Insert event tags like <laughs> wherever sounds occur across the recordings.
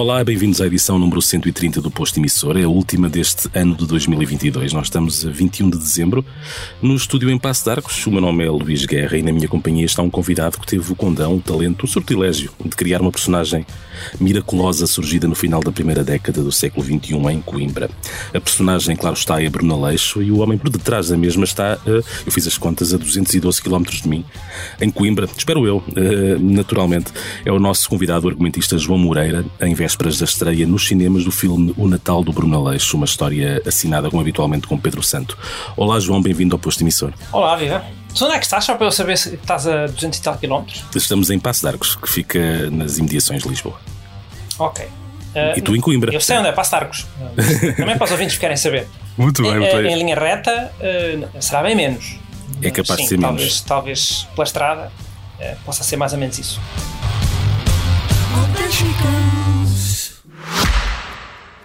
Olá, bem-vindos à edição número 130 do Posto Emissor, é a última deste ano de 2022. Nós estamos a 21 de dezembro no estúdio em Passo de Arcos. O meu nome é Luís Guerra e na minha companhia está um convidado que teve o condão, o talento, o sortilégio de criar uma personagem miraculosa surgida no final da primeira década do século XXI em Coimbra. A personagem, claro está, é Bruno Aleixo e o homem por detrás da mesma está, eu fiz as contas, a 212 km de mim, em Coimbra. Espero eu, naturalmente. É o nosso convidado, o argumentista João Moreira, em vésperas da estreia nos cinemas do filme O Natal do Bruno Aleixo, uma história assinada como habitualmente com Pedro Santo. Olá João, bem-vindo ao posto emissor. Olá, Viva. Tu onde é que estás? Só para eu saber se estás a 200 e tal quilómetros? Estamos em Passo de Arcos, que fica nas imediações de Lisboa. Ok. Uh, e tu em Coimbra. Eu sei onde é Passo de Arcos. <laughs> Também para os ouvintes que querem saber. Muito bem, em, muito bem. Em linha reta, uh, será bem menos. É capaz Sim, de ser talvez, menos. Talvez pela estrada uh, possa ser mais ou menos isso.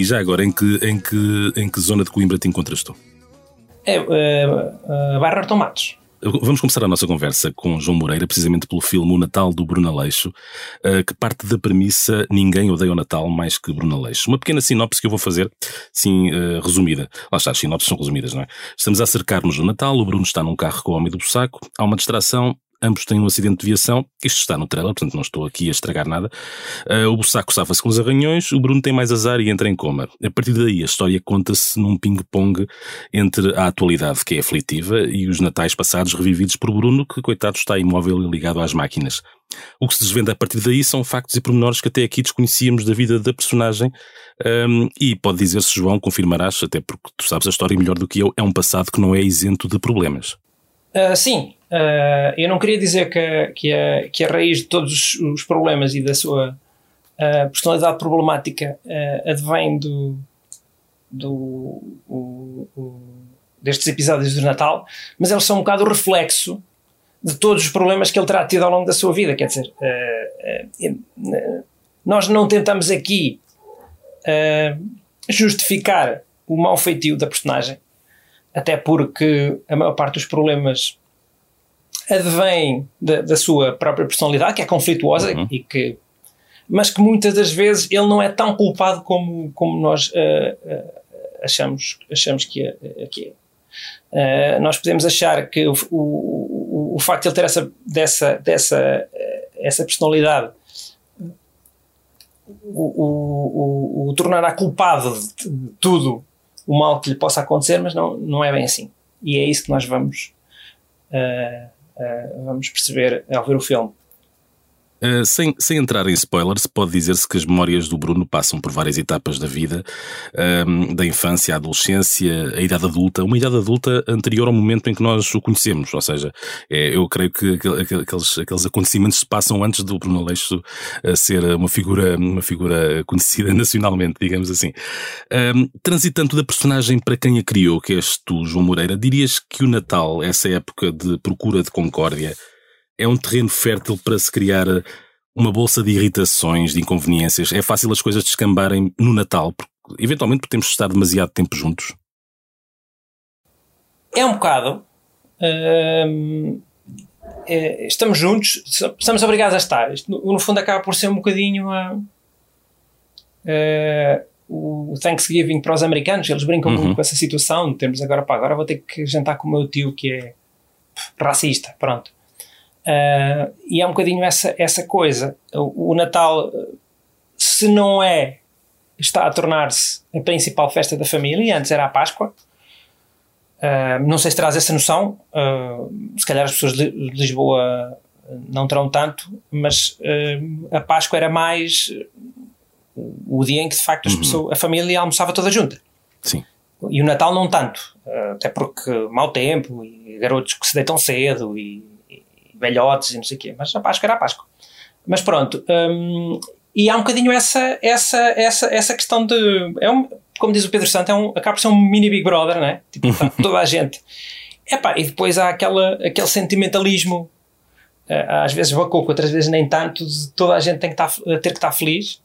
E já agora, em que, em que, em que zona de Coimbra te encontras tu? É, uh, uh, Bairro Artão Matos. Vamos começar a nossa conversa com João Moreira, precisamente pelo filme O Natal do Bruno Aleixo, eh, que parte da premissa Ninguém odeia o Natal mais que Bruno Aleixo. Uma pequena sinopse que eu vou fazer, sim, eh, resumida. Lá está, as sinopses são resumidas, não é? Estamos a acercar-nos no Natal, o Bruno está num carro com o homem do bussaco, há uma distração, ambos têm um acidente de viação, isto está no trailer, portanto não estou aqui a estragar nada. Eh, o bussaco safa-se com os arranhões, o Bruno tem mais azar e entra em coma. A partir daí a história conta-se num ping-pong entre a atualidade, que é aflitiva, e os natais passados revividos por Bruno, que coitado está imóvel e ligado às máquinas. O que se desvenda a partir daí são factos e pormenores que até aqui desconhecíamos da vida da personagem, hum, e pode dizer-se, João, confirmarás, até porque tu sabes a história melhor do que eu, é um passado que não é isento de problemas. Uh, sim, uh, eu não queria dizer que, que, a, que a raiz de todos os, problemas e da sua uh, personalidade problemática advém do, do, o- o- destes episódios do Natal, mas eles são um bocado o reflexo de todos os problemas que ele terá tido ao longo da sua vida. Quer dizer, nós não tentamos aqui justificar o mau feitio da personagem, até porque a maior parte dos problemas advém da, da sua própria personalidade, que é conflituosa e que mas que muitas das vezes ele não é tão culpado como, como nós eh, eh, achamos, achamos que é. eh, que é. Eh, nós podemos achar que o, o, o, facto de ele ter essa, dessa, dessa essa personalidade o, o, o, o tornará culpado de tudo o mal que lhe possa acontecer, mas não, não é bem assim. E é isso que nós vamos, eh, eh, vamos perceber ao ver o filme. Uh, sem, sem entrar em spoilers, pode dizer-se que as memórias do Bruno passam por várias etapas da vida, um, da infância à adolescência, à idade adulta, uma idade adulta anterior ao momento em que nós o conhecemos. Ou seja, é, eu creio que aquel- aquel- aqueles, aqueles acontecimentos se passam antes do Bruno Aleixo uh, ser uma figura, uma figura conhecida <laughs> nacionalmente, digamos assim. Um, transitando da personagem para quem a criou, que és tu, João Moreira, dirias que o Natal, essa época de procura de concórdia, é um terreno fértil para se criar uma bolsa de irritações, de inconveniências. É fácil as coisas descambarem no Natal, porque, eventualmente de estar demasiado tempo juntos. É um bocado. hum, é, estamos juntos, estamos obrigados a estar. Isto, no, no fundo, acaba por ser um bocadinho a, eh, o Thanksgiving para os americanos. Eles brincam Uhum. muito com essa situação. Temos agora, pá, agora vou ter que jantar com o meu tio que é racista. Pronto. Ah, e é um bocadinho essa, essa coisa. O, o Natal, se não é, está a tornar-se a principal festa da família, e antes era a Páscoa. Uh, não sei se terás essa noção. Uh, se calhar as pessoas de Lisboa não terão tanto, mas a Páscoa era mais o dia em que de facto as pessoas, a família almoçava toda junta. Sim. E o Natal não tanto, até porque mau tempo e garotos que se deitam cedo e velhotes e não sei o quê, mas a Páscoa era a Páscoa. Mas pronto, hum, e há um bocadinho essa, essa, essa, essa questão de. É um, como diz o Pedro Santo, é um, acaba por ser um mini Big Brother, não é? Tipo, <laughs> tá toda a gente. Epá, e depois há aquela, aquele sentimentalismo, eh, às vezes bacoco, outras vezes nem tanto, de toda a gente tem que estar, ter que estar feliz,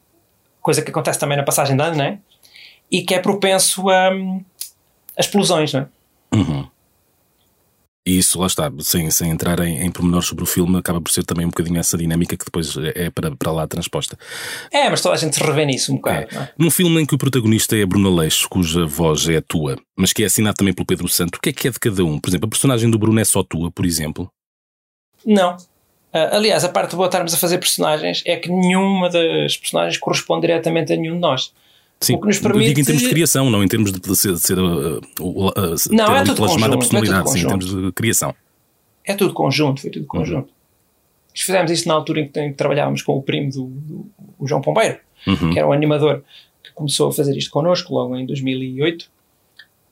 coisa que acontece também na passagem de ano, não é? E que é propenso a, a explosões, não é? Uhum. E isso, lá está, sem, sem entrar em, em pormenores sobre o filme, acaba por ser também um bocadinho essa dinâmica que depois é para, para lá transposta. É, mas toda a gente se revê nisso um bocado. É. é? Num filme em que o protagonista é Bruno Aleixo, cuja voz é a tua, mas que é assinado também pelo Pedro Santo, o que é que é de cada um? Por exemplo, a personagem do Bruno é só tua, por exemplo? Não. Ah, aliás, a parte boa de estarmos a fazer personagens é que nenhuma das personagens corresponde diretamente a nenhum de nós. Sim, O que nos eu digo permite- em termos de criação, não em termos de, ser, de ser uh, uh, uh, Não, é ali tudo plasmada a conjunto, é personalidade, sim, em termos de criação. É tudo conjunto, foi tudo Uhum. conjunto. Fizemos isso na altura em que, em que trabalhávamos com o primo do, do- o João Pombeiro, Uhum. que era um animador que começou a fazer isto connosco logo em 2008.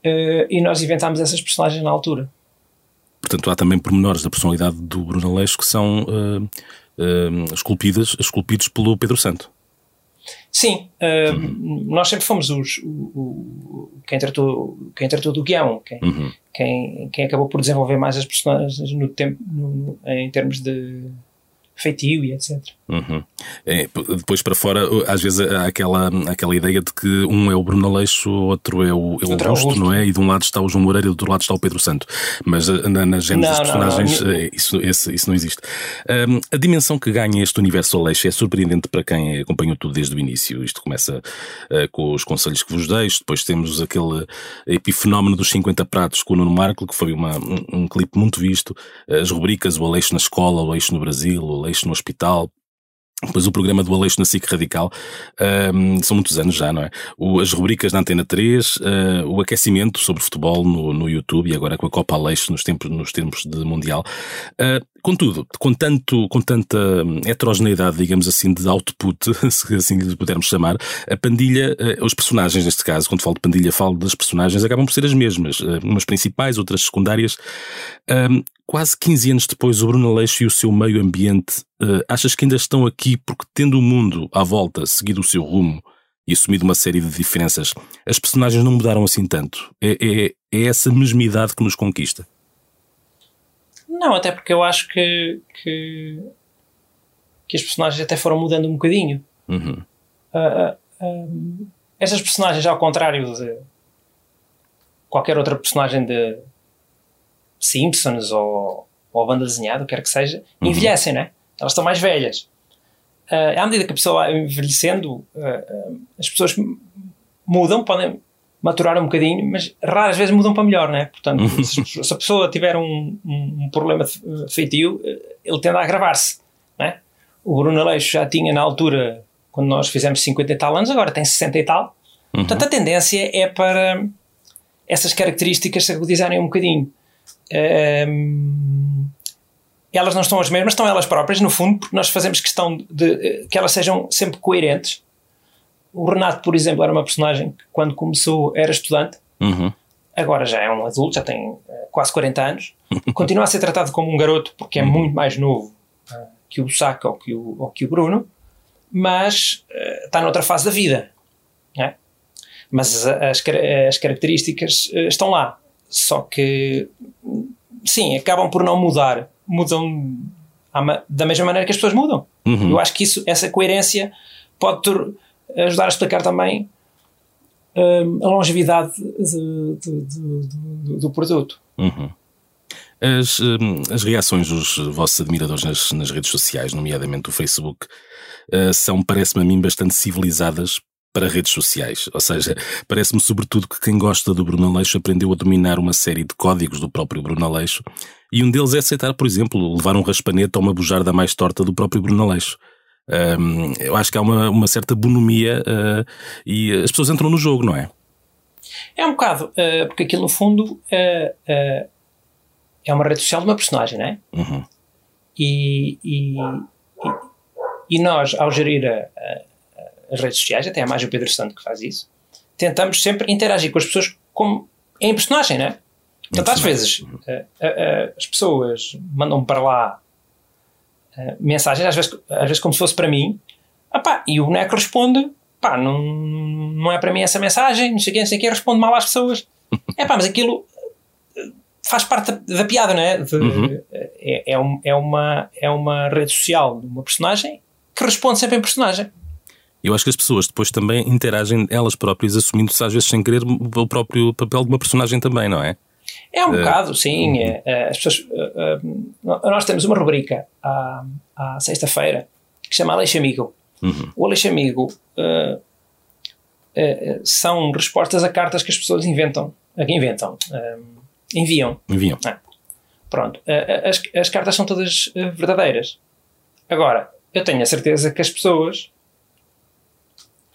eh, e nós inventámos essas personagens na altura. Portanto, há também pormenores da personalidade do Bruno Aleixo que são uh, uh, esculpidas, esculpidos pelo Pedro Santo. Sim, eh, Uhum. nós sempre fomos os, o, o- quem, tratou, quem tratou do guião, quem, Uhum. quem, quem acabou por desenvolver mais as personagens no tempo, no- em termos de feitio e etc. Uhum. É, depois para fora, às vezes há aquela, aquela ideia de que um é o Bruno Aleixo, outro é o, é o Outro é o Augusto, não é? E de um lado está o João Moreira e do outro lado está o Pedro Santo. Mas uh, na, na gênese Não, dos não, não. personagens, uh, isso, esse- isso não existe. Um, a dimensão que ganha este universo Aleixo é surpreendente para quem acompanhou tudo desde o início. Isto começa uh, com os conselhos que vos deixo, depois temos aquele epifenómeno dos 50 pratos com o Nuno Marco, que foi uma, um, um clipe muito visto, as rubricas O Aleixo na Escola, O Aleixo no Brasil, O Aleixo no Hospital, depois o programa do Aleixo na SIC Radical, ahm, são muitos anos já, não é? O- as rubricas na Antena 3, ah, o aquecimento sobre futebol no, no YouTube e agora com a Copa Aleixo nos tempos, nos tempos de Mundial. Ah, contudo, com, tanto, com tanta hum, heterogeneidade, digamos assim, de output, <laughs> se assim lhe pudermos chamar, a pandilha, ah, os personagens neste caso, quando falo de pandilha, falo das personagens, acabam por ser as mesmas, ah, umas principais, outras secundárias. Ahm, quase 15 anos depois, o Bruno Aleixo e o seu meio ambiente, eh, achas que ainda estão aqui porque, tendo o mundo à volta seguido o seu rumo e assumido uma série de diferenças, as personagens não mudaram assim tanto? É, é, é essa mesmidade que nos conquista? Não, até porque eu acho que, que, que as personagens até foram mudando um bocadinho. Uhum. Ah, ah, estas personagens, ao contrário de qualquer outra personagem de Simpsons ou, ou banda desenhada, o que quer que seja, envelhecem, né? Elas estão mais velhas. Ah, à medida que a pessoa vai envelhecendo, ah, ah, as pessoas mudam, podem maturar um bocadinho, mas raras vezes mudam para melhor, né? Portanto, <laughs> se, se a pessoa tiver um, um, um problema de feitio, eh, ele tende a agravar-se, né? O Bruno Aleixo já tinha na altura, quando nós fizemos 50 e tal anos, agora tem 60 e tal. Portanto, a tendência é para essas características se agudizarem um bocadinho. Ehm, elas não estão as mesmas, estão elas próprias, no fundo, porque nós fazemos questão de eh, que elas sejam sempre coerentes. O Renato, por exemplo, era uma personagem que, quando começou, era estudante, Uhum. agora já é um adulto, já tem eh, quase 40 anos, <laughs> continua a ser tratado como um garoto porque é muito mais novo eh, que o Saka ou que o, ou que o Bruno, mas eh, está noutra fase da vida. né? Mas as, as características estão lá, só que sim, acabam por não mudar, mudam da mesma maneira que as pessoas mudam. Uhum. Eu acho que isso, essa coerência pode ajudar a explicar também hum, a longevidade de- de- de- do- produto. Uhum. As, hum, as reações dos vossos admiradores nas, nas redes sociais, nomeadamente o Facebook, eh, são, parece-me a mim, bastante civilizadas para redes sociais. Ou seja, parece-me sobretudo que quem gosta do Bruno Aleixo aprendeu a dominar uma série de códigos do próprio Bruno Aleixo e um deles é aceitar, por exemplo, levar um raspanete ou uma bujarda mais torta do próprio Bruno Aleixo. Hum, eu acho que há uma, uma certa bonomia eh, e as pessoas entram no jogo, não é? É um bocado, eh, porque aquilo no fundo eh, é uma rede social de uma personagem, não é? Uhum. E, e, e, e nós, ao gerir a- a- as redes sociais, até é mais o Pedro Santo que faz isso, tentamos sempre interagir com as pessoas como em personagem, não é? Portanto, às vezes as pessoas mandam para lá eh, mensagens, às vezes, às vezes como se fosse para mim, ah pá, e o boneco responde, pá, não, não é para mim essa mensagem, não sei o quê, não sei o quê, responde mal às pessoas. <laughs> É pá, mas aquilo eh, faz parte da, da piada, não é? De- é, é, um- é uma, é uma rede social de uma personagem que responde sempre em personagem. Eu acho que as pessoas depois também interagem elas próprias, assumindo-se às vezes sem querer o próprio papel de uma personagem também, não é? É um bocado, sim. é, é, as pessoas, é, é, nós temos uma rubrica à, à sexta-feira que se chama Aleixo Amigo. O Aleixo Amigo é, é, são respostas a cartas que as pessoas inventam, a que inventam, enviam. Enviam. Ah, pronto. As, as cartas são todas verdadeiras. Agora, eu tenho a certeza que as pessoas,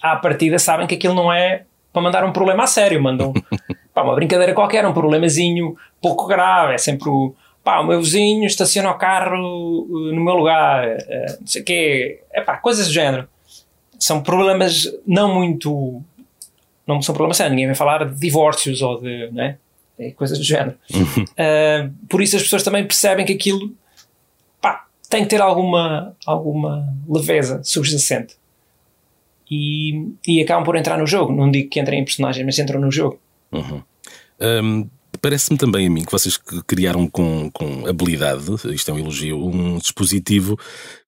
à partida, sabem que aquilo não é para mandar um problema a sério. Mandam <laughs> pá, uma brincadeira qualquer, um problemazinho pouco grave. É sempre o. Pá, o meu vizinho estaciona o carro uh, no meu lugar, uh, não sei o quê. É pá, coisas do género. São problemas não muito. Não são problemas sérios. Ninguém vai falar de divórcios ou de. Né? Coisas do género. Uh, <laughs> por isso as pessoas também percebem que aquilo pá, tem que ter alguma, alguma leveza subjacente. E, e acabam por entrar no jogo. Não digo que entrem em personagem, mas entram no jogo. Hum, Parece-me também a mim que vocês criaram com, com habilidade, isto é um elogio, um dispositivo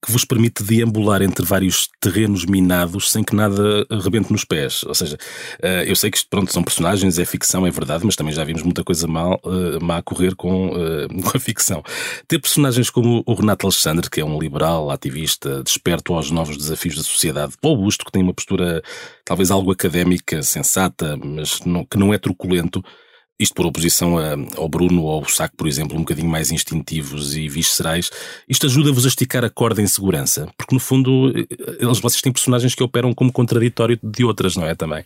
que vos permite deambular entre vários terrenos minados sem que nada rebente nos pés. Ou seja, eh, eu sei que isto, pronto, são personagens, é ficção, é verdade, mas também já vimos muita coisa mal, eh, má correr com, eh, <laughs> com a ficção. Ter personagens como o Renato Alexandre, que é um liberal, ativista, desperto aos novos desafios da sociedade, Paulo Busto, que tem uma postura talvez algo académica, sensata, mas não- que não é truculento, isto por oposição a- ao Bruno ou ao Saco, por exemplo, um bocadinho mais instintivos e viscerais, isto ajuda-vos a esticar a corda em segurança, porque no fundo eh, eles, vocês têm personagens que operam como contraditório de outras, não é? Também.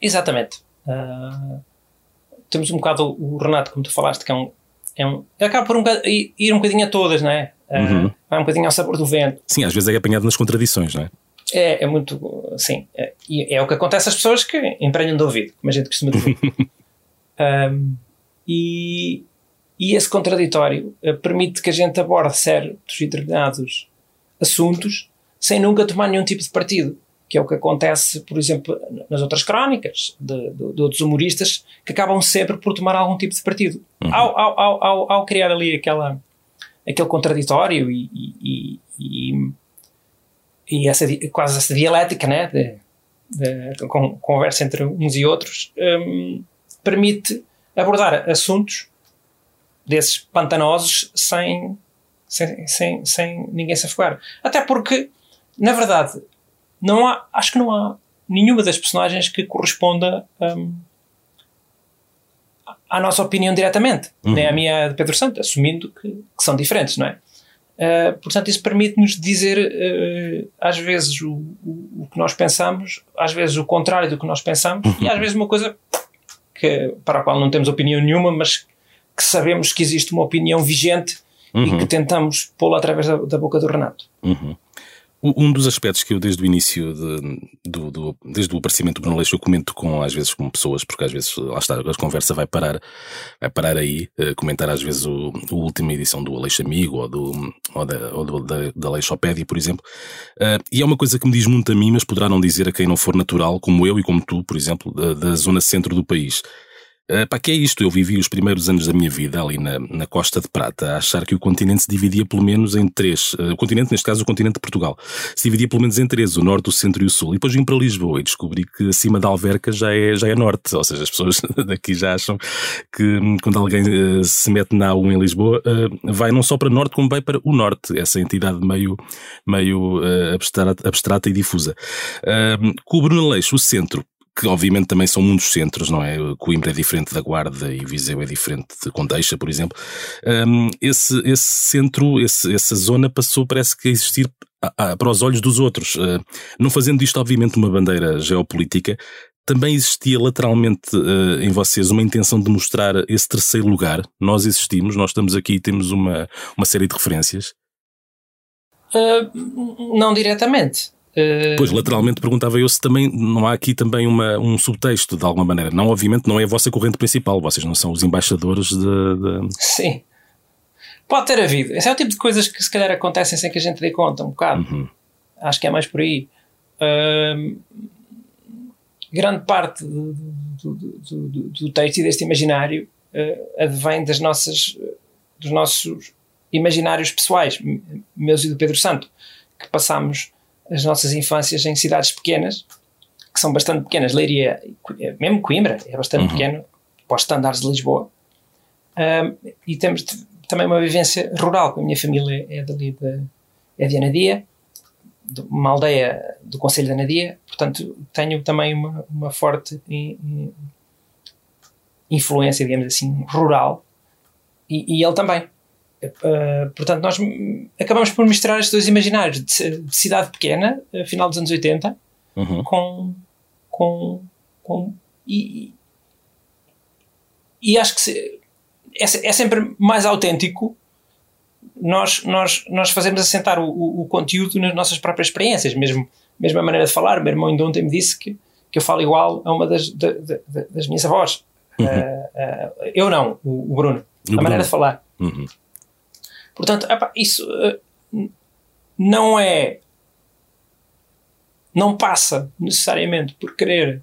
Exatamente. Ah, temos um bocado o Renato, como tu falaste, que é um. É um acaba por um bocado, ir um bocadinho a todas, não é? Ah, Uhum. Vai um bocadinho ao sabor do vento. Sim, às vezes é apanhado nas contradições, não é? É, é muito. Sim. É, e é o que acontece às pessoas que emprenham de ouvido, como a gente costuma dizer. <laughs> Ahm, e, e esse contraditório eh, permite que a gente aborde certos e determinados assuntos sem nunca tomar nenhum tipo de partido. Que é o que acontece, por exemplo, nas outras crónicas de, de- de outros humoristas que acabam sempre por tomar algum tipo de partido. Ao, ao, ao, ao, ao criar ali aquela, aquele contraditório e, e, e- e, essa, quase essa dialética né, de, de con- conversa entre uns e outros hum, permite abordar assuntos desses pantanosos sem, sem, sem, sem ninguém se afogar. Até porque, na verdade, não há, acho que não há nenhuma das personagens que corresponda hum, à nossa opinião diretamente, nem à minha de Pedro Santo, assumindo que, que são diferentes, não é? Uh, portanto, isso permite-nos dizer uh, às vezes o, o, o que nós pensamos, às vezes o contrário do que nós pensamos, e às vezes uma coisa que, para a qual não temos opinião nenhuma, mas que sabemos que existe uma opinião vigente e que tentamos pô-la através da, da boca do Renato. Uhum. Um dos aspectos que eu desde o início, de- do, do- desde o aparecimento do Bruno Leixo, eu comento com, às vezes com pessoas, porque às vezes, lá está, a conversa vai parar, vai parar aí, eh, comentar às vezes o, a última edição do Aleixo Amigo ou, do, ou, da, ou do, da, da Aleixopédia, por exemplo. Eh, e é uma coisa que me diz muito a mim, mas poderá não dizer a quem não for natural, como eu e como tu, por exemplo, da, da zona centro do país. Uh, pá, que é isto? Eu vivi os primeiros anos da minha vida ali na, na Costa de Prata a achar que o continente se dividia pelo menos em três. Uh, o continente, neste caso, o continente de Portugal, se dividia pelo menos em três: o norte, o centro e o sul. E depois vim para Lisboa e descobri que acima da Alverca já é, já é norte. Ou seja, as pessoas <laughs> daqui já acham que hum, quando alguém uh, se mete na A1 em Lisboa, vai não só para norte, como vai para o norte. Essa entidade meio, meio abstrata, abstrata e difusa. Com o Leixo, o centro que obviamente também são mundos centros, não é? Coimbra é diferente da Guarda e Viseu é diferente de Condeixa, por exemplo. Um, esse, esse centro, esse, essa zona passou, parece que a existir a- a- para os olhos dos outros. Uh, não fazendo disto, obviamente, uma bandeira geopolítica, também existia lateralmente eh, em vocês uma intenção de mostrar esse terceiro lugar? Nós existimos, nós estamos aqui e temos uma, uma série de referências. Uh, não diretamente. Uh, Pois, lateralmente perguntava eu se também não há aqui também uma, um subtexto de alguma maneira. Não, obviamente, não é a vossa corrente principal, vocês não são os embaixadores de. de- Sim. Pode ter havido. Esse é o tipo de coisas que se calhar acontecem sem que a gente dê conta um bocado. Uhum. Acho que é mais por aí. Grande parte do, do- do- do- texto e deste imaginário eh, advém das nossas, dos nossos imaginários pessoais, meus e do Pedro Santo, que passámos as nossas infâncias em cidades pequenas, que são bastante pequenas. Leiria, eh, mesmo Coimbra, é bastante pequeno, para os estándares de Lisboa. Ahm, e temos também uma vivência rural, a minha família é dali de, é de Anadia, de uma aldeia do Conselho de Anadia, portanto tenho também uma, uma forte i- i- influência, digamos assim, rural, e, e ele também. Uh, portanto, nós acabamos por misturar estes dois imaginários de, de cidade pequena, uh, final dos anos 80, Uhum. com. com, com e, e acho que se- é, é sempre mais autêntico nós, nós, nós fazemos assentar o, o, o conteúdo nas nossas próprias experiências, mesmo, mesmo a maneira de falar. O meu irmão ainda ontem me disse que, que eu falo igual a uma das, da- da- da- das minhas avós. Ah, ah, eu não, o, o Bruno. A Bruno. maneira de falar. Uhum. Portanto, epá, isso eh, não é. Não passa necessariamente por querer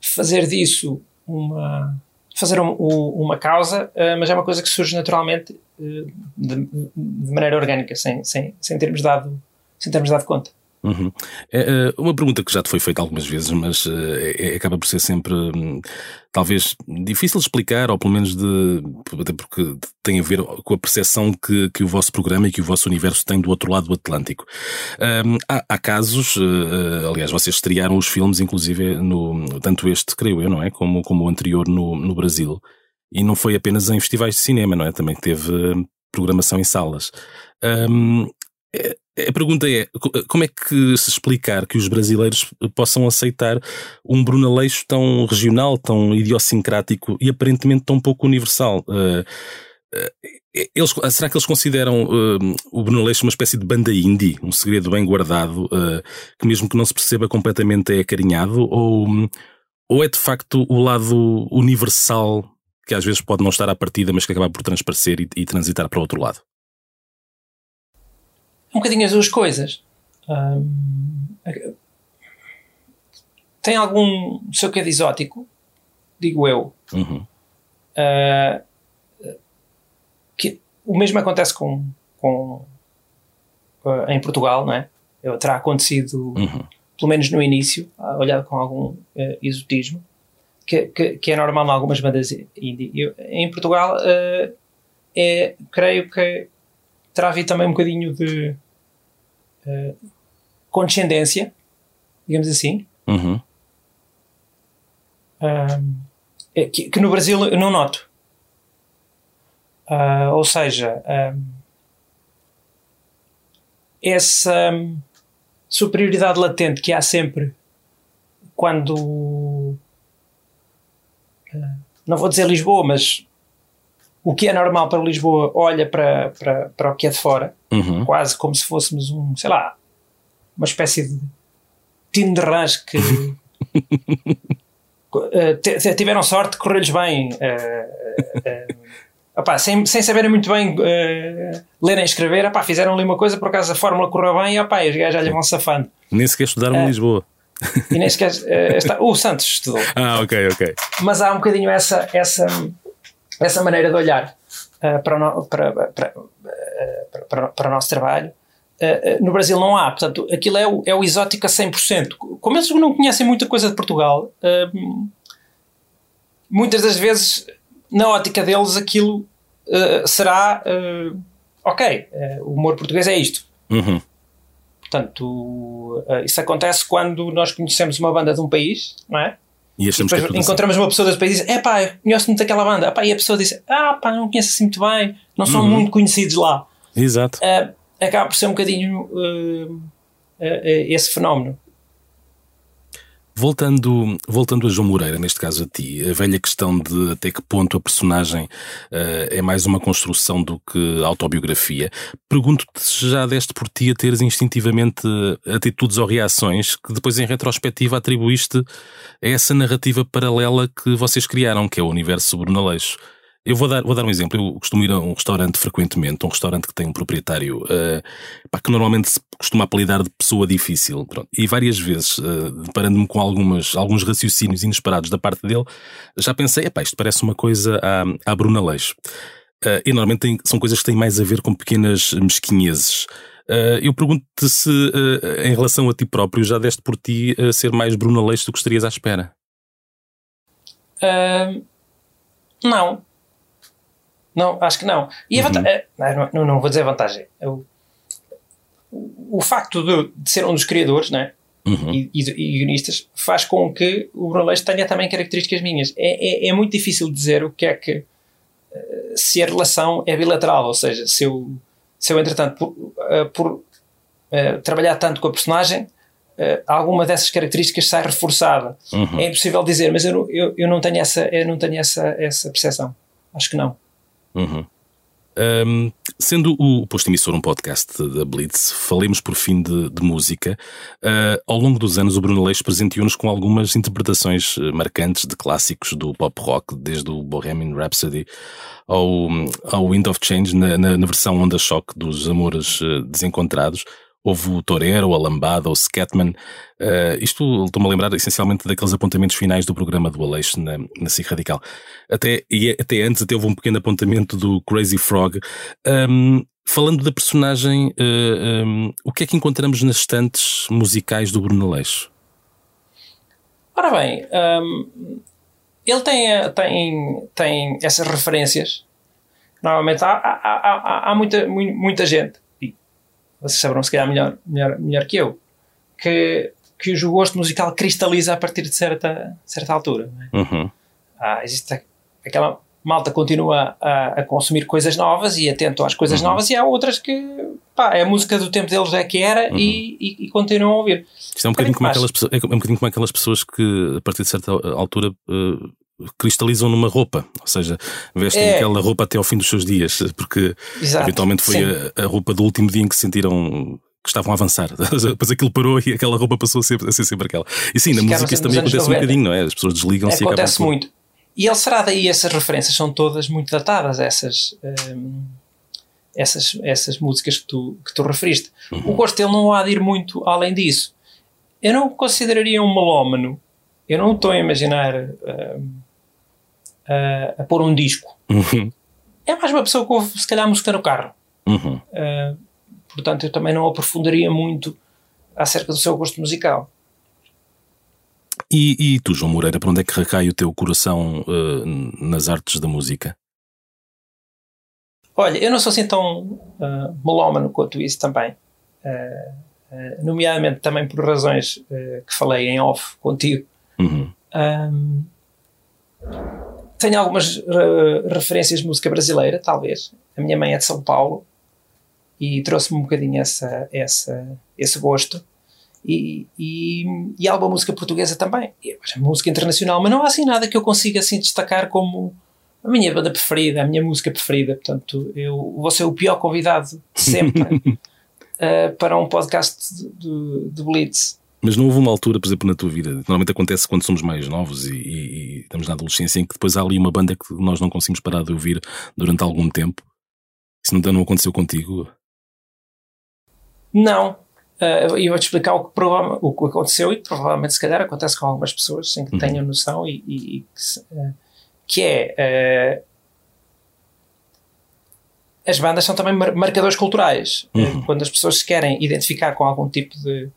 fazer disso uma. fazer um- um- uma causa, eh, mas é uma coisa que surge naturalmente eh, de, de maneira orgânica, sem, sem, sem, termos dado, sem termos dado conta. Uhum. É, é, uma pergunta que já te foi feita algumas vezes, mas é, é- acaba por ser sempre hum, talvez difícil de explicar, ou pelo menos de até porque tem a ver com a percepção que, que o vosso programa e que o vosso universo tem do outro lado do Atlântico. Hum, há, há casos, eh, aliás, vocês estrearam os filmes, inclusive, no, tanto este, creio eu, não é? Como, como o anterior no, no Brasil. E não foi apenas em festivais de cinema, não é? Também teve hum, programação em salas. Hum, é- a pergunta é: co- como é que se explicar que os brasileiros possam aceitar um Bruno Aleixo tão regional, tão idiosincrático e aparentemente tão pouco universal? Eh, eh, eles, será que eles consideram eh, o Bruno Aleixo uma espécie de banda indie, um segredo bem guardado, eh, que mesmo que não se perceba completamente é acarinhado? Ou, ou é de facto o lado universal que às vezes pode não estar à partida, mas que acaba por transparecer e, e transitar para o outro lado? Um bocadinho as duas coisas. Hum, tem algum seu quê de exótico, digo eu. Uhum. Uh, que o mesmo acontece com, com uh, em Portugal, não é? Eu- Terá acontecido, Uhum. pelo menos no início, a olhar com algum uh, exotismo, que, que, que é normal em algumas bandas indie. Eu- em Portugal, é, creio que terá havido também um bocadinho de uh, condescendência, digamos assim, Uhum. um, é que, que no Brasil eu não noto. Ah, ou seja, essa superioridade latente que há sempre quando ah, não vou dizer Lisboa, mas o que é normal para Lisboa olha para, para, para o que é de fora, Uhum. quase como se fôssemos um, sei lá, uma espécie de time de rãs que <laughs> t- tiveram sorte, correu-lhes bem, eh, opá, sem, sem saberem muito bem eh, ler nem escrever, opá, fizeram ali uma coisa, por acaso a fórmula correu bem e opá, e os gajos já lhe vão safando. Nem sequer estudaram É. em Lisboa. E nem sequer. eh, está, o Santos estudou. Ah, ok, ok. Mas há um bocadinho essa, essa, essa maneira de olhar eh, para, no- para, para, eh, para, para, para o nosso trabalho. Eh, eh, no Brasil não há, portanto, aquilo é o, é o exótico a 100%. Como eles não conhecem muita coisa de Portugal, eh, muitas das vezes, na ótica deles, aquilo eh, será eh, ok, eh, o humor português é isto. Uhum. Portanto, eh, isso acontece quando nós conhecemos uma banda de um país, não é? E E achamos que é assim. encontramos uma pessoa desse país e diz: É pá, conheço muito aquela banda. Epá, e a pessoa diz: Ah, pá, não conheço assim muito bem, não são Uhum. muito conhecidos lá. Exato. Ah, acaba por ser um bocadinho ah, ah, esse fenómeno. Voltando, voltando a João Moreira, neste caso a ti, a velha questão de até que ponto a personagem uh, é mais uma construção do que autobiografia, pergunto-te se já deste por ti a teres instintivamente atitudes ou reações que depois em retrospectiva atribuíste a essa narrativa paralela que vocês criaram, que é o universo Bruno Aleixo. Eu vou dar, vou dar um exemplo. Eu costumo ir a um restaurante frequentemente, um restaurante que tem um proprietário uh, pá, que normalmente se costuma apelidar de pessoa difícil. Pronto. E várias vezes, uh, deparando-me com algumas, alguns raciocínios inesperados da parte dele, já pensei, epá, isto parece uma coisa à, à Bruna Leixo. Uh, e normalmente tem, são coisas que têm mais a ver com pequenas mesquinhezes. Uh, eu pergunto-te se, uh, em relação a ti próprio, já deste por ti uh, ser mais Bruna Leixo do que estarias à espera? não. Não, acho que não. E a. Uhum. Não, não, vou dizer a vantagem. Eu, o, o facto de, de, ser um dos criadores né, uhum. e, e, e, guionistas faz com que o Bruneleixo tenha também características minhas. É, é, é, muito difícil dizer o que é que. Se a relação é bilateral, ou seja, se eu, se eu entretanto, por, uh, por uh, trabalhar tanto com a personagem, uh, alguma dessas características sai reforçada. Uhum. É impossível dizer, mas eu, eu, eu não tenho, essa, eu não tenho essa, essa percepção. Acho que não. Uhum. Um, sendo o Posto Emissor um podcast da Blitz, falemos por fim de, de música. Uh, ao longo dos anos, o Bruno Leix presenteou-nos com algumas interpretações ah, marcantes de clássicos do pop rock, desde o Bohemian Rhapsody ao, ao Wind of Change, na, na, na versão Onda Choque dos Amores uh, Desencontrados. Houve o Torero, a Lambada, o Scatman. Uh, isto estou-me a lembrar essencialmente daqueles apontamentos finais do programa do Aleixo na, na Radical. Até, e até antes até houve um pequeno apontamento do Crazy Frog. Um, falando da personagem, uh, um, o que é que encontramos nas estantes musicais do Bruno Aleixo? Ora bem, um, ele tem, tem, tem essas referências. Normalmente há, há, há, há muita, muita gente vocês saberão se calhar melhor, melhor, melhor que eu, que, que o gosto musical cristaliza a partir de certa, certa altura. É? Uhum. Ah, existe aquela malta continua a, a, consumir coisas novas e atento às coisas uhum. novas e há outras que pá, é a música do tempo deles é que era uhum. e, e, e, continuam a ouvir. Isto é um, bocadinho como aquelas, é um bocadinho como aquelas pessoas que a partir de certa altura uh, cristalizam numa roupa, ou seja, vestem é. aquela roupa até ao fim dos seus dias, <laughs> porque Exato. eventualmente foi a, a, roupa do último dia em que se sentiram que estavam a avançar. <laughs> Depois aquilo parou e aquela roupa passou a ser, a ser sempre aquela. E sim, na música isso também acontece 90. um bocadinho, não é? As pessoas desligam-se é, Acontece muito. E ele será daí essas referências, são todas muito datadas, essas. Hum, essas, essas músicas que tu, que tu referiste. Uhum. O gosto dele não há de ir muito além disso. Eu não consideraria um melómano. Eu não estou a imaginar hum, a, a pôr um disco. Uhum. É mais uma pessoa que ouve, se calhar, música no carro. Uhum. Uh, portanto, eu também não aprofundaria muito acerca do seu gosto musical. E, e tu, João Moreira, para onde é que recai o teu coração uh, nas artes da música? Olha, eu não sou assim tão uh, melómano quanto isso também. Uh, nomeadamente também por razões que falei em off contigo. Uhum. Um, tenho algumas uh, referências de música brasileira, talvez. A minha mãe é de São Paulo e trouxe-me um bocadinho essa, essa, esse gosto. E, e, e alguma música portuguesa também. E, música internacional, mas não há assim nada que eu consiga assim destacar como a minha banda preferida, a minha música preferida. Portanto, eu vou ser o pior convidado sempre uh, <laughs> para um podcast de, de, de Blitz. Mas não houve uma altura, por exemplo, na tua vida, normalmente acontece quando somos mais novos e, e, e, estamos na adolescência, em que depois há ali uma banda que nós não conseguimos parar de ouvir durante algum tempo. Isso não, não aconteceu contigo? Não. Uh, eu vou-te explicar o que, o que aconteceu e provavelmente, se calhar, acontece com algumas pessoas sem que uhum. tenham noção e, e que, uh, que, é. Uh, as bandas são também marcadores culturais. Uhum. Quando as pessoas se querem identificar com algum tipo de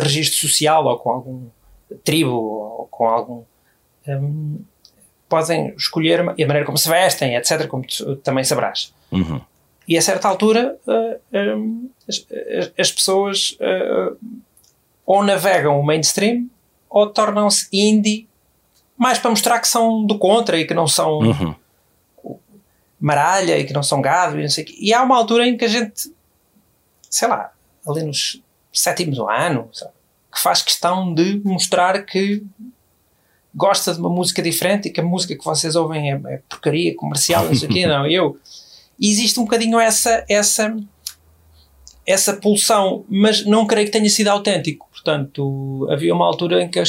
registro social ou com algum tribo ou com algum. Um, podem escolher a maneira como se vestem, etc., como tu também sabrás. Uhum. E a certa altura uh, um, as, as, pessoas uh, ou navegam o mainstream ou tornam-se indie mais para mostrar que são do contra e que não são uhum. maralha e que não são gado e não sei o quê. E há uma altura em que a gente, sei lá, ali nos sétimo ano, sabe? que faz questão de mostrar que gosta de uma música diferente e que a música que vocês ouvem é, é porcaria comercial, não sei o quê, <laughs> não, eu. E existe um bocadinho essa, essa, essa pulsão, mas não creio que tenha sido autêntico. Portanto, havia uma altura em que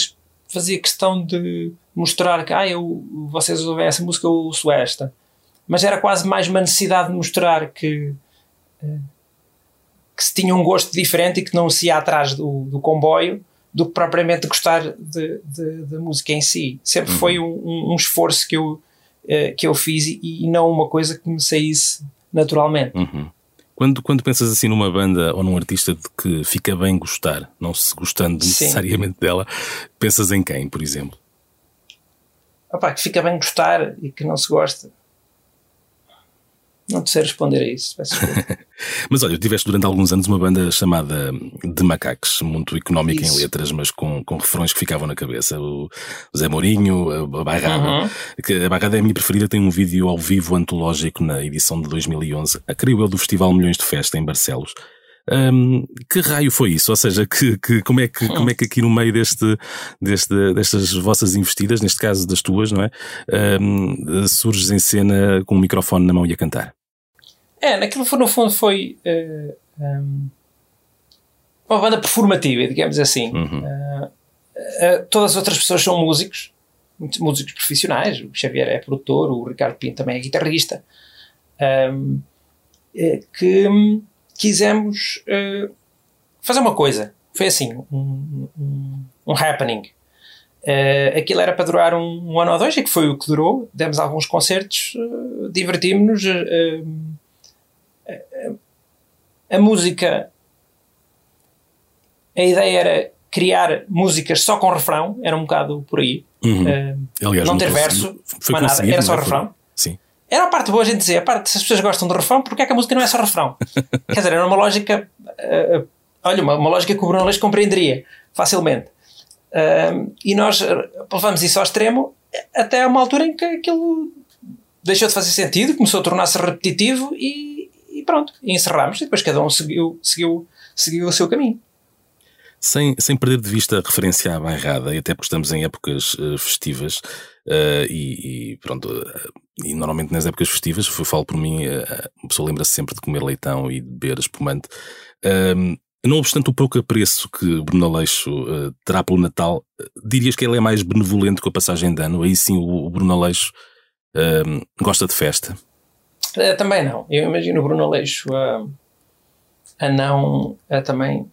fazia questão de mostrar que ah, eu, vocês ouvem essa música, eu ouço esta. Mas era quase mais uma necessidade de mostrar que, eh, que se tinha um gosto diferente e que não se ia atrás do, do comboio do que propriamente gostar da música em si. Sempre foi um, um esforço que eu, eh, que eu fiz e, e não uma coisa que me saísse naturalmente. Uhum. Quando, quando pensas assim numa banda ou num artista de que fica bem gostar, não se gostando Sim. necessariamente dela, pensas em quem, por exemplo? Opá, que fica bem gostar e que não se gosta. Não te sei responder a isso. Peço desculpa. <laughs> Mas olha, tiveste durante alguns anos uma banda chamada De Macacos, muito económica em Isso. letras, mas com, com refrões que ficavam na cabeça. O Zé Mourinho, a Bairrada. Uhum. Que A Bairrada é a minha preferida, tem um vídeo ao vivo antológico na edição de 2011, a creio eu do Festival Milhões de Festa em Barcelos. Hum, que raio foi isso? Ou seja, que, que, como, é que, como é que aqui no meio deste, deste, destas vossas investidas, neste caso das tuas, não é? Hum, surges em cena com o microfone na mão e a cantar. É, naquilo foi, no fundo foi eh, um, uma banda performativa, digamos assim. Uhum. Eh, eh, todas as outras pessoas são músicos, músicos profissionais. O Xavier é produtor, o Ricardo Pinto também é guitarrista. Um, eh, que quisemos fazer uma coisa. Foi assim, um, um, um happening. Eh, aquilo era para durar um, um ano ou dois, e que foi o que durou. Demos alguns concertos, eh, divertimos-nos. eh, a música, a ideia era criar músicas só com refrão, era um bocado por aí. Uhum. Eh, Aliás, não ter verso, mais nada, era só é? Foi- refrão. Sim. Era a parte boa a gente dizer, a parte se as pessoas gostam de refrão, porque é que a música não é só refrão? <laughs> Quer dizer, era uma lógica, eh, olha, uma, uma lógica que o Bruno Leix compreenderia facilmente. Ahm, e nós levamos isso ao extremo até uma altura em que aquilo deixou de fazer sentido, começou a tornar-se repetitivo e pronto, e encerramos. E depois cada um seguiu, seguiu, seguiu o seu caminho. Sem, sem perder de vista a referência à bairrada, e até porque estamos em épocas eh, festivas, eh, e, e pronto, eh, e normalmente nas épocas festivas, eu falo por mim, uma pessoa lembra-se sempre de comer leitão e de beber espumante. Não obstante o pouco apreço que Bruno Aleixo terá pelo Natal, dirias que ele é mais benevolente com a passagem de ano? Aí sim o, o Bruno Aleixo gosta de festa. Eh, também não. Eu imagino o Bruno Aleixo a, a não a também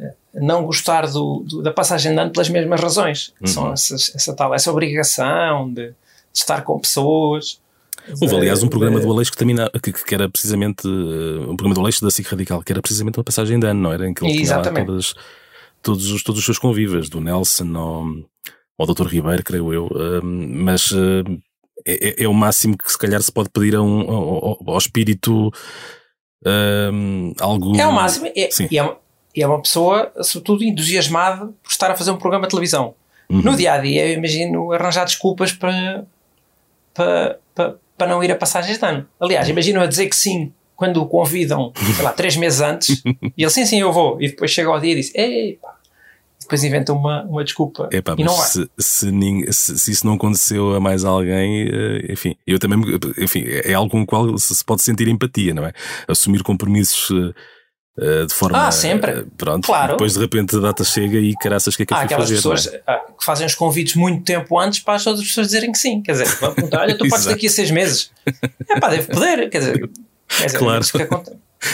a não gostar do, do- da passagem de ano pelas mesmas razões. que São essas, essa tal, essa obrigação de, de estar com pessoas. Houve, aliás, um programa do Aleixo que, termina, que, que era precisamente eh, um programa do Aleixo da SIC Radical, que era precisamente uma passagem de ano, não era? Em que ele tinha Exatamente. todas, todos, os, todos os seus convivas, do Nelson ao, ao Dr. Ribeiro, creio eu. eh, mas eh, é, é- é o máximo que se calhar se pode pedir a um, ao, ao- espírito eh, algo. É o máximo. É, Sim. e, é uma, e é uma pessoa, sobretudo, entusiasmada por estar a fazer um programa de televisão. Uhum. No dia a dia, eu imagino arranjar desculpas para, para, para, para não ir a passagens de ano. Aliás, imagino a dizer que sim quando o convidam, sei lá, três meses antes, <laughs> e ele sim, sim, eu vou. E depois chega ao dia e diz: Ei, pá. Depois inventa uma, uma desculpa. Epá, e não vai. se, se, se- se isso não aconteceu a mais alguém, eh, enfim, eu também, enfim, é algo com o qual se pode sentir empatia, não é? Assumir compromissos eh, eh, de forma. Ah, sempre. Pronto, Claro. depois de repente a data chega e caraças, o que é que eu Há aquelas fazer? pessoas não é? que fazem os convites muito tempo antes para as outras pessoas dizerem que sim. Quer dizer, olha, tu <laughs> podes Exato. daqui a seis meses. É pá, deve poder. Quer dizer, <laughs> quer dizer Claro.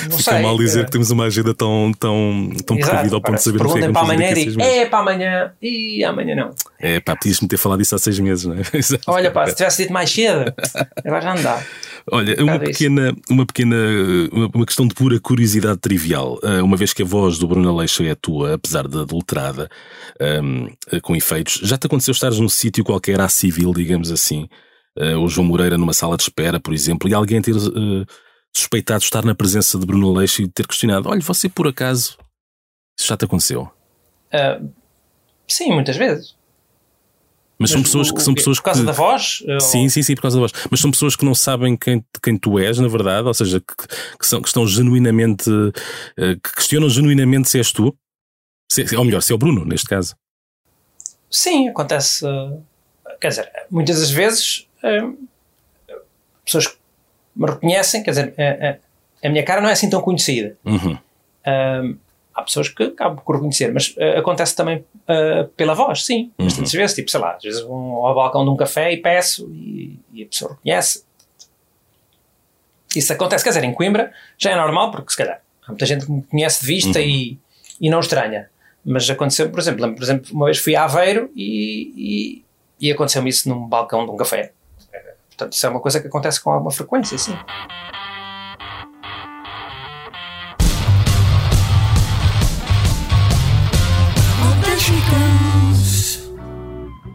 Não Fica sei. mal dizer eh, que temos uma agenda tão, tão, tão precavida ao ponto de sabermos o que é que para amanhã e é para amanhã e amanhã não. É pá, podias-me ter falado isso há seis meses, não é? <laughs> Exato. Olha, pá, se tivesse dito mais cedo, agora já não dá. Olha, uma isso. pequena, uma pequena, uma, questão de pura curiosidade trivial. Ah, uma vez que a voz do Bruno Aleixo é a tua, apesar de adulterada, ahm, com efeitos, já te aconteceu estares num sítio qualquer à civil, digamos assim, ah, o João Moreira numa sala de espera, por exemplo, e alguém ter ah, suspeitado de estar na presença de Bruno Aleixo e ter questionado: olha, você por acaso, isso já te aconteceu? Ah, sim, muitas vezes. Mas, são Mas pessoas o- que são pessoas Por causa que da voz? Sim, sim, sim, por causa da voz. Mas são pessoas que não sabem quem, quem tu és, na verdade, ou seja, que, que são, que estão genuinamente, eh, que questionam genuinamente se és tu. Se, ou melhor, se é o Bruno, neste caso. Sim, acontece. uh, Quer dizer, muitas das vezes uh, pessoas que me reconhecem, quer dizer, a, a- a minha cara não é assim tão conhecida. Uhum. Um, há pessoas que acabam por reconhecer, mas uh, acontece também uh, pela voz, sim. Bastantes vezes, tipo, sei lá, às vezes vou ao balcão de um café e peço e, e a pessoa reconhece. Isso acontece, quer dizer, em Coimbra já é normal, porque se calhar há muita gente que me conhece de vista e, e não estranha. Mas aconteceu, por exemplo, lembro, por exemplo, uma vez fui a Aveiro e, e, e aconteceu-me isso num balcão de um café. Isso é uma coisa que acontece com alguma frequência, sim.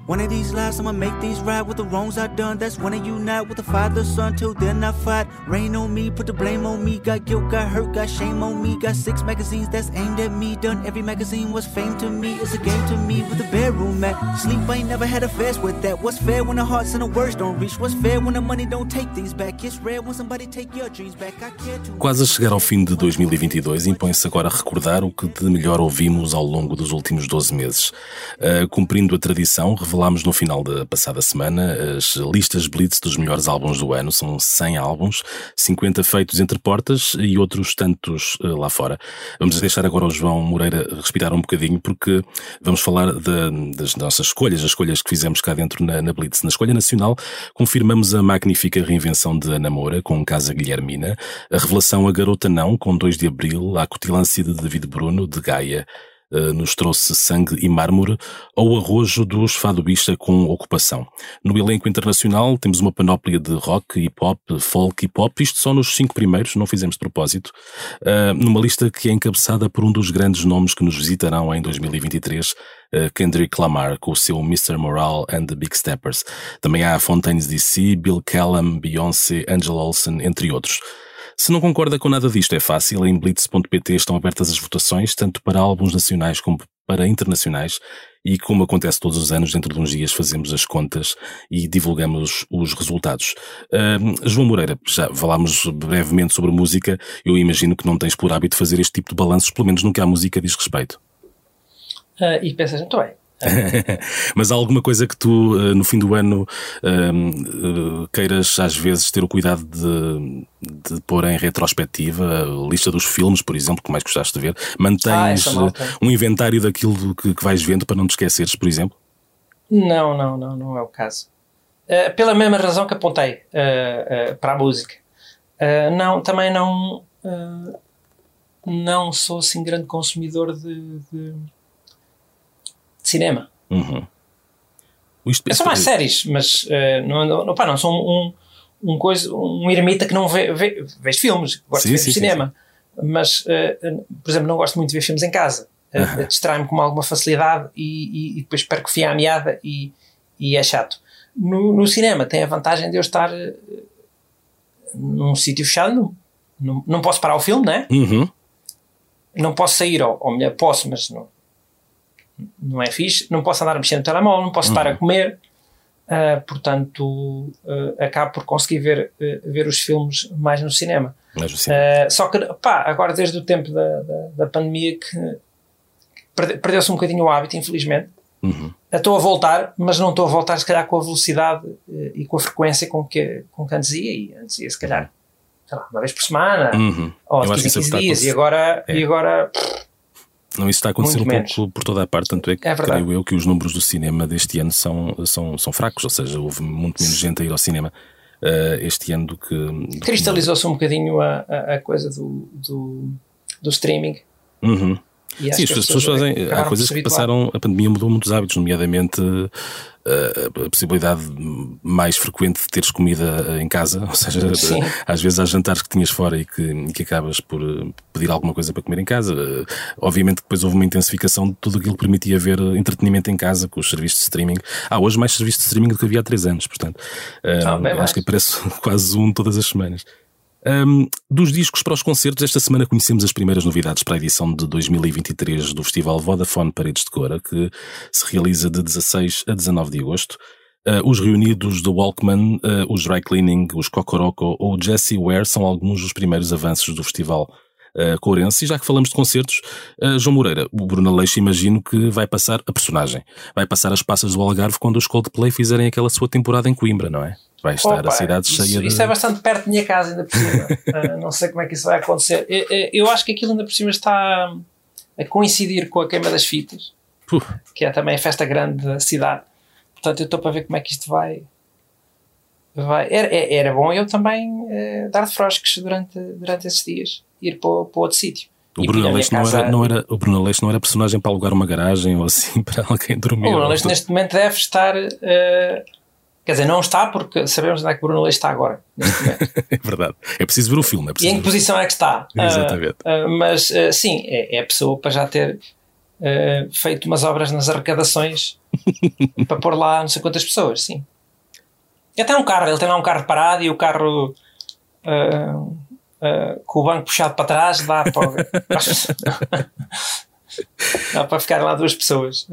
One of these lives, I'ma make these right with the wrongs I done. That's when I unite with the father, son. Till then, I fight. Rain on me, put the blame on me. Got guilt, got hurt, got shame on me. Got six magazines that's aimed at me. Done every magazine was fame to me. It's a game to me with bedroom mat. Sleep, I ain't never had a fast with that. What's fair when the hearts and the words don't reach? What's fair when the money don't take things back? It's rare when somebody take your dreams back. I care too. Quase a chegar ao fim de 2022, impõe-se agora recordar o que de melhor ouvimos ao longo dos últimos 12 meses. Uh, cumprindo a tradição, revelámos no final da passada semana as listas Blitz dos melhores álbuns do ano. São 100 álbuns, 50 feitos entre portas e outros tantos uh, lá fora. Vamos deixar agora o João Moreira respirar um bocadinho, porque vamos falar da- das nossas escolhas, as escolhas que fizemos cá dentro na, na Blitz. Na escolha nacional, confirmamos a magnífica reinvenção de Ana Moura com Casa Guilhermina, a revelação A Garota Não, com 2 de Abril, a acutilância de David Bruno, de Gaia, eh, nos trouxe Sangue e Mármore, ou arrojo dos Fadobista com Ocupação. No elenco internacional temos uma panóplia de rock, hip-hop, folk, hip-hop, isto só nos cinco primeiros, não fizemos de propósito, eh, numa lista que é encabeçada por um dos grandes nomes que nos visitarão em 2023, eh, Kendrick Lamar, com o seu Mr. Morale and the Big Steppers. Também há Fontaines DC, Bill Callum, Beyoncé, Angela Olsen, entre outros. Se não concorda com nada disto, é fácil. Em blitz.pt estão abertas as votações, tanto para álbuns nacionais como para internacionais. E como acontece todos os anos, dentro de uns dias fazemos as contas e divulgamos os resultados. Ahm, João Moreira, já falámos brevemente sobre música. Eu imagino que não tens por hábito fazer este tipo de balanços, pelo menos no que à música diz respeito. Ah, e pensas, muito bem. <laughs> Mas há alguma coisa que tu, eh, no fim do ano, ehm, eh, queiras às vezes ter o cuidado de, de pôr em retrospectiva a lista dos filmes, por exemplo, que mais gostaste de ver? Ah, Mantens malta. eh, um inventário daquilo que, que vais vendo para não te esqueceres, por exemplo? Não, não, não, não é o caso. Uh, pela mesma razão que apontei uh, uh, para a música. Não, também não, não sou assim grande consumidor de, de- de cinema. Uhum. Sou mais séries, mas uh, não, não, pá, não sou um, um, coisa, um ermita que não vê, vê, vês filmes, gosto Sim, de ver sim, sim, cinema. Mas, uh, por exemplo, não gosto muito de ver filmes em casa. Uh, Aham. Distrai-me com alguma facilidade e, e- e depois perco fio à meada e, e é chato. No, no cinema tem a vantagem de eu estar num sítio fechado, não, não, não posso parar o filme, né? Uhum. não posso sair, ou, ou melhor, posso, mas não, não é fixe. Não posso andar a mexer no telemóvel, não posso estar a comer. Ah, portanto, ah, acabo por conseguir ver, ah, ver os filmes mais no cinema. Mas assim, Ah, só que, pá, agora desde o tempo da, da, da pandemia que perde- perdeu-se um bocadinho o hábito, infelizmente. Uhum. Estou a voltar, mas não estou a voltar, se calhar, com a velocidade e com a frequência com que, com que antes ia. E antes ia, se calhar, sei lá, uma vez por semana, Uhum. ou Eu de acho que 15 isso em 15 está a dias. E acontecer. agora, É. e agora Não, isso está a acontecer Muito um menos. pouco por toda a parte, tanto é que É creio eu que os números do cinema deste ano são, são, são fracos, ou seja, houve muito menos gente a ir ao cinema eh, este ano do que. do que- cristalizou-se um bocadinho a, a, a coisa do, do, do streaming. Uhum. Sim, que as pessoas fazem. Há coisas que passaram. A pandemia mudou muitos hábitos, nomeadamente a possibilidade mais frequente de teres comida eh, em casa, <laughs> ou seja, Sim. eh, às vezes há jantares que tinhas fora e que, que acabas por eh, pedir alguma coisa para comer em casa. Eh, Obviamente que depois houve uma intensificação de tudo aquilo que permitia ver eh, entretenimento em casa com os serviços de streaming. Há hoje mais serviços de streaming do que havia há três anos, portanto. eh, Ah, mais. acho que aparece <laughs> quase um todas as semanas. Um, dos discos para os concertos, esta semana conhecemos as primeiras novidades para a edição de 2023 do Festival Vodafone Paredes de Cora, que se realiza de 16 a 19 de agosto. Uh, os reunidos do Walkman, uh, os Dry Cleaning, os Cocoroco ou Jesse Ware são alguns dos primeiros avanços do festival. uh, Courense. E já que falamos de concertos, uh, João Moreira, o Bruno Aleixo imagino que vai passar a personagem, vai passar as passas do Algarve quando os Coldplay fizerem aquela sua temporada em Coimbra, não é? Vai estar Opa, a cidade isso, cheia de... Isso é bastante perto da minha casa, ainda por cima. <laughs> Ah, não sei como é que isso vai acontecer. Eu, eu- acho que aquilo ainda por cima está a coincidir com a queima das fitas, Puh, que é também a festa grande da cidade. Portanto, eu estou para ver como é que isto vai. vai. Era, é- era bom eu também eh, dar de frosques durante, durante esses dias, ir para, para outro sítio. o E Bruno Aleixo não casa- era, não era, o Bruno Aleixo não era personagem para alugar uma garagem ou assim <laughs> para alguém dormir. O Bruno Aleixo tudo. neste momento deve estar. eh, quer dizer, não está porque sabemos onde é que o Bruno Aleixo está agora. <laughs> É verdade. É preciso ver o filme, é E em que posição é que está? Ah, Exatamente. ah, mas ah, sim, é, é a pessoa para já ter feito umas obras nas arrecadações <laughs> para pôr lá não sei quantas pessoas, sim. E até um carro, ele tem lá um carro parado e o carro com o banco puxado para trás dá para, <laughs> dá para ficar lá duas pessoas.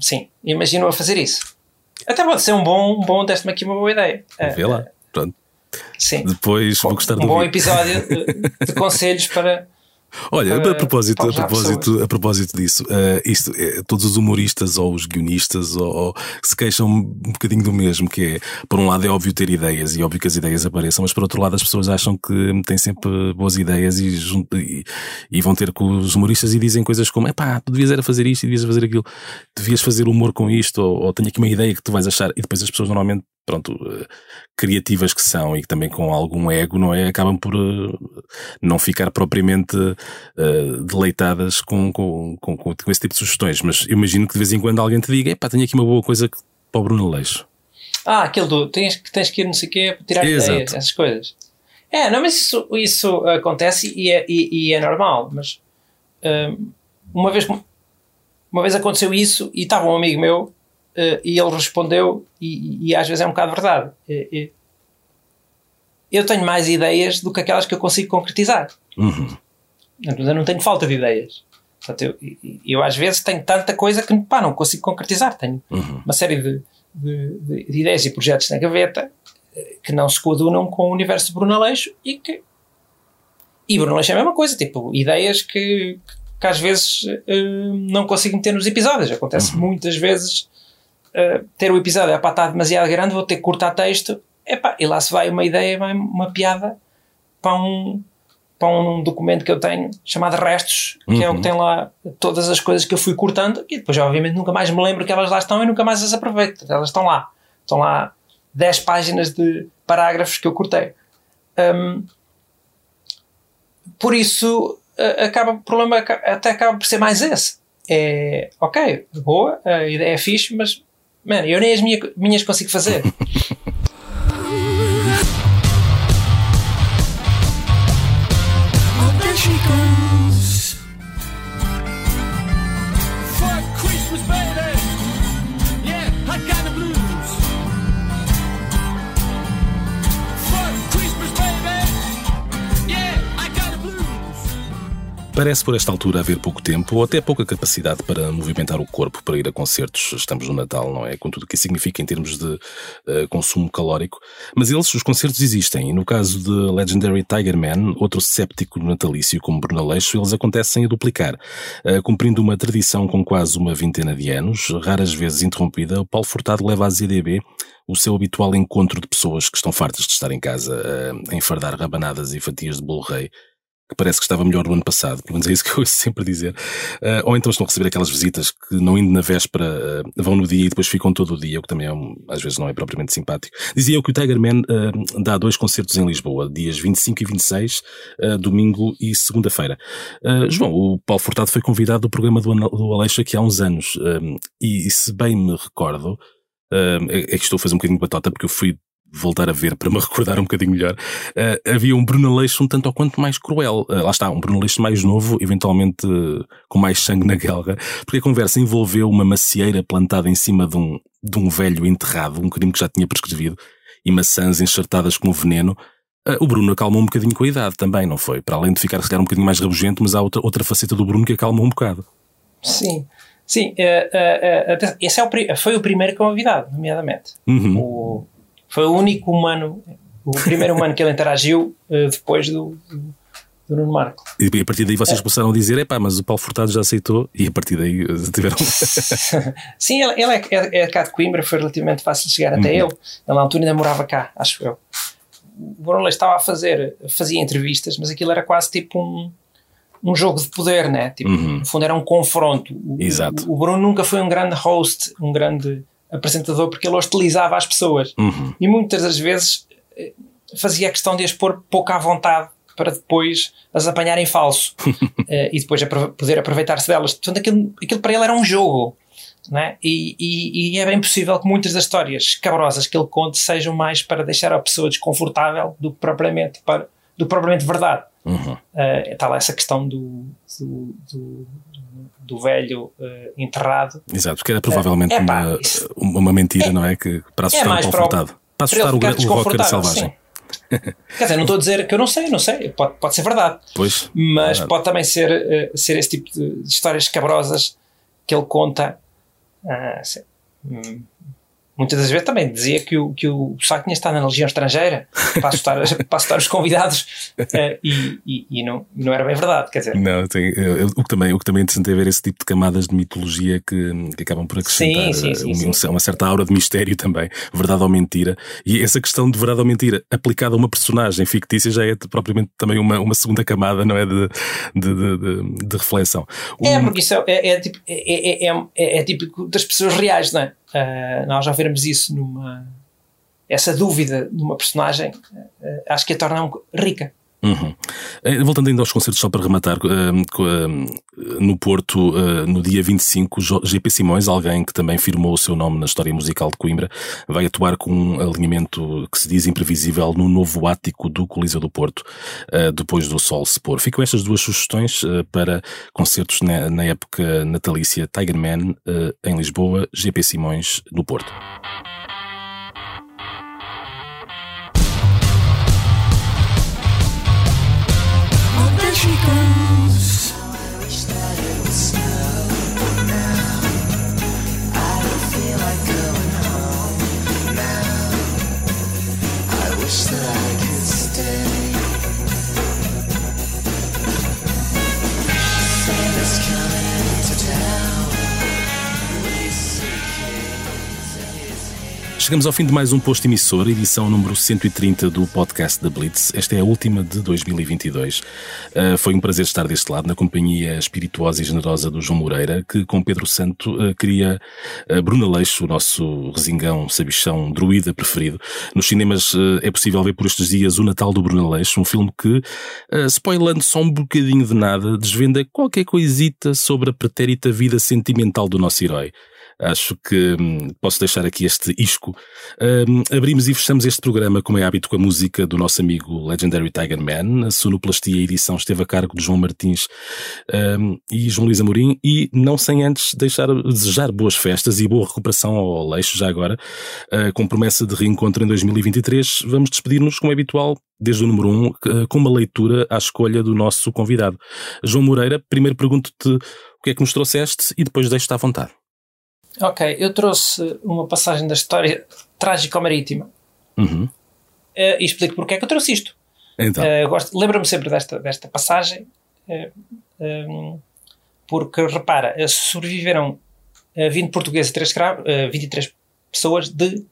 Sim, imagino a fazer isso. Até pode ser um bom, um bom deste-me aqui uma boa ideia. Vê lá. Pronto. Sim. Depois vou gostar de um bom episódio de, de <laughs> conselhos para. Olha, para- a propósito, a propósito, a propósito disso, eh, isto, eh, todos os humoristas ou os guionistas ou, ou se queixam um bocadinho do mesmo, que é, por um lado é óbvio ter ideias e óbvio que as ideias apareçam, mas por outro lado as pessoas acham que têm sempre boas ideias e, e, e vão ter com os humoristas e dizem coisas como, epá, tu devias era fazer isto e devias fazer aquilo, devias fazer humor com isto ou, ou tenho aqui uma ideia que tu vais achar. E depois as pessoas normalmente pronto, eh, criativas que são e que também com algum ego, não é? Acabam por eh, não ficar propriamente eh, deleitadas com, com, com, com esse tipo de sugestões. Mas eu imagino que de vez em quando alguém te diga, epá, tenho aqui uma boa coisa que- para o Bruno Leixo. Ah, aquele do tens, que- tens que ir não sei o quê para tirar Exato. ideias, essas coisas. É, não, mas isso, isso acontece e é, e, e é normal. Mas hum, uma, vez, uma vez aconteceu isso e estava um amigo meu eh, e ele respondeu, e, e às vezes é um bocado verdade. Eh, eh, eu tenho mais ideias do que aquelas que eu consigo concretizar. Uhum. Eu não tenho falta de ideias. Portanto, eu, eu, às vezes tenho tanta coisa que pá, não consigo concretizar. Tenho Uhum. uma série de, de- de- de ideias e projetos na gaveta eh, que não se coadunam com o universo de Bruno Aleixo e que. E Bruno Aleixo é a mesma coisa, tipo, ideias que, que às vezes eh, não consigo meter nos episódios. Acontece muitas vezes eh, ter o episódio, é pá, está demasiado grande, vou ter que cortar texto, epá, e lá se vai uma ideia, vai uma piada para um, para um documento que eu tenho chamado Restos, que é o Uhum. que tem lá todas as coisas que eu fui cortando e depois, obviamente, nunca mais me lembro que elas lá estão e nunca mais as aproveito. Elas estão lá. Estão lá 10 páginas de parágrafos que eu cortei. Hum, por isso, a- acaba, o problema até acaba por ser mais esse. É, ok, boa, a ideia é fixe, mas, man, eu nem as minha- minhas consigo fazer. Christmas, baby. Parece por esta altura haver pouco tempo ou até pouca capacidade para movimentar o corpo para ir a concertos. Estamos no Natal, não é? Com tudo o que isso significa em termos de eh, consumo calórico. Mas eles, os concertos existem. E no caso de Legendary Tiger Man, outro séptico natalício como Bruno Aleixo, eles acontecem a duplicar. Eh, cumprindo uma tradição com quase uma vintena de anos, raras vezes interrompida, o Paulo Furtado leva à ZDB o seu habitual encontro de pessoas que estão fartas de estar em casa eh, a enfardar rabanadas e fatias de bolo rei que parece que estava melhor no ano passado, pelo menos é isso que eu ouço <laughs> sempre dizer. Ah, ou então estão a receber aquelas visitas que, não indo na véspera, ah, vão no dia e depois ficam todo o dia, o que também é um- às vezes não é propriamente simpático. Dizia eu que o Tiger Man ah, dá dois concertos em Lisboa, dias 25 e 26, ah, domingo e segunda-feira. Ah, João, o Paulo Furtado foi convidado do programa do, do Aleixo aqui há uns anos, e, e se bem me recordo, é é que estou a fazer um bocadinho de batota porque eu fui voltar a ver para me <laughs> recordar um bocadinho melhor, eh, havia um Bruno Aleixo um tanto ou quanto mais cruel. Eh, lá está, um Bruno Aleixo mais novo, eventualmente eh, com mais sangue na guerra, porque a conversa envolveu uma macieira plantada em cima de um, de um velho enterrado, um crime que já tinha prescrevido, e maçãs enxertadas como veneno. O Bruno acalmou um bocadinho com a idade também, não foi? Para além de ficar, se calhar, um bocadinho mais rabugento, mas há outra, outra faceta do Bruno que acalmou um bocado. Sim, sim. eh, eh, até- esse é o, foi o primeiro com novidade, nomeadamente. Uhum. O- foi o único humano, o primeiro humano que ele interagiu eh, depois do, do, do Nuno Marco. E a partir daí vocês começaram a dizer: epá, mas o Paulo Furtado já aceitou, e a partir daí eh, tiveram. <laughs> Sim, ele, ele é, é, é cá de Coimbra, foi relativamente fácil chegar até ele. Ele na altura ainda morava cá, acho eu. O Bruno Leix estava a fazer, fazia entrevistas, mas aquilo era quase tipo um, um jogo de poder, né? Tipo, No fundo era um confronto. O, Exato. O, o Bruno nunca foi um grande host, um grande apresentador, porque ele hostilizava as pessoas. Uhum. E muitas das vezes eh, fazia a questão de as pôr pouco à vontade para depois as apanhar em falso <laughs> eh, e depois apro- poder aproveitar-se delas. Portanto, aquilo, aquilo para ele era um jogo. É? e, e- e é bem possível que muitas das histórias escabrosas que ele conte sejam mais para deixar a pessoa desconfortável do que propriamente, para, do que propriamente verdade. Uhum. Eh, Está lá essa questão do, do, do, do velho eh, enterrado. Exato, porque era provavelmente É, pá, uma, isso- uma mentira, não é? Que, para assustar mais o para o- Paulo Furtado. Para assustar o, o rocker selvagem. <laughs> Quer dizer, não estou a dizer que eu não sei, não sei, pode, pode ser verdade. Pois. Mas Claro. pode também ser, eh, ser esse tipo de histórias escabrosas que ele conta. ah, se- hum, muitas das vezes também dizia que o, que o Sá tinha estado na legião estrangeira para assustar, <laughs> para assustar os convidados eh, e, e, e não, e não era bem verdade. Quer dizer, Não, tem, eh, o, que também, o que também é interessante é ver esse tipo de camadas de mitologia que, que acabam por acrescentar Sim, sim, sim, eh, um- uma certa aura de mistério também, verdade ou mentira. E essa questão de verdade ou mentira aplicada a uma personagem fictícia já é propriamente também uma, uma segunda camada, não é? De, de, de, de- reflexão. É, Um- porque isso é, é, é, tipo- é, é, é, é- é típico das pessoas reais, não é? Ah, nós já veremos isso numa. Essa dúvida numa personagem, ah, acho que a torna rica. Uhum. Eh, Voltando ainda aos concertos, só para rematar, eh, eh, no Porto, no dia 25, Jo- GP Simões, alguém que também firmou o seu nome na história musical de Coimbra, vai atuar com um alinhamento que se diz imprevisível no novo ático do Coliseu do Porto, depois do sol se pôr. Ficam estas duas sugestões para concertos na, época natalícia Tiger Man em Lisboa, GP Simões no Porto. she goes. Chegamos ao fim de mais um posto emissor, edição número 130 do podcast da Blitz. Esta é a última de 2022. Uh, foi um prazer estar deste lado, na companhia espirituosa e generosa do João Moreira, que com Pedro Santo uh, cria uh, Bruna Leixo, o nosso resingão, sabichão, druida preferido. Nos cinemas é possível ver por estes dias O Natal do Bruna Leixo, um filme que, spoilando só um bocadinho de nada, desvenda qualquer coisita sobre a pretérita vida sentimental do nosso herói. Acho que hum, posso deixar aqui este isco. Hum, abrimos e fechamos este programa, como é hábito, com a música do nosso amigo Legendary Tiger Man. A sonoplastia e edição esteve a cargo de João Martins hum, e João Luís Amorim. E não sem antes deixar desejar boas festas e boa recuperação ao Leixo, já agora, uh, com promessa de reencontro em 2023. Vamos despedir-nos, como é habitual, desde o número 1, um, uh, com uma leitura à escolha do nosso convidado. João Moreira, primeiro pergunto-te o que é que nos trouxeste e depois deixo-te à vontade. Ok, eu trouxe uma passagem da história trágico-marítima Uhum. uh, e explico porque é que eu trouxe isto. Então. Uh, Lembro-me sempre desta, desta passagem, uh, um, porque repara, sobreviveram uh, 20 portugueses e 3 escravos, uh, 23 pessoas de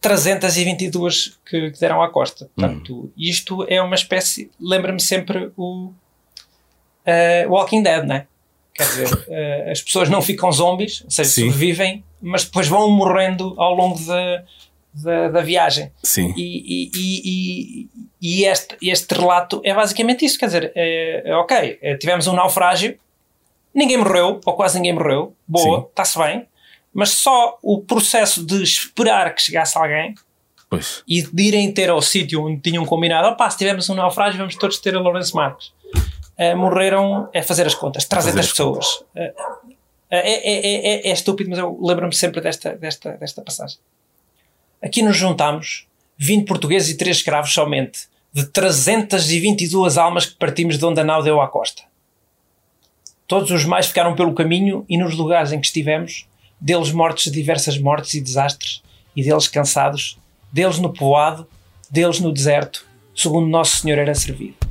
322 que, que deram à costa. Portanto, isto é uma espécie. Lembra-me sempre o uh, Walking Dead, não é? Quer dizer, uh, as pessoas não ficam zombies, ou seja, Sim. sobrevivem, mas depois vão morrendo ao longo da, da, da viagem. Sim. E, e, e, e, este, este relato é basicamente isso. Quer dizer, é, ok, é, tivemos um naufrágio, ninguém morreu, ou quase ninguém morreu, boa, está-se bem, mas só o processo de esperar que chegasse alguém Pois. e de irem ter ao sítio onde tinham combinado, opá, se tivermos um naufrágio, vamos todos ter a Lourenço Marques. Eh, morreram, é fazer as contas, 300 Fazer as pessoas. Eh, é, é, é, estúpido, mas eu lembro-me sempre desta, desta, desta passagem. Aqui nos juntamos 20 portugueses e 3 escravos somente, de 322 almas que partimos de onde a nau deu à costa. Todos os mais ficaram pelo caminho e nos lugares em que estivemos, deles mortos de diversas mortes e desastres, e deles cansados, deles no povoado, deles no deserto, segundo Nosso Senhor era servido.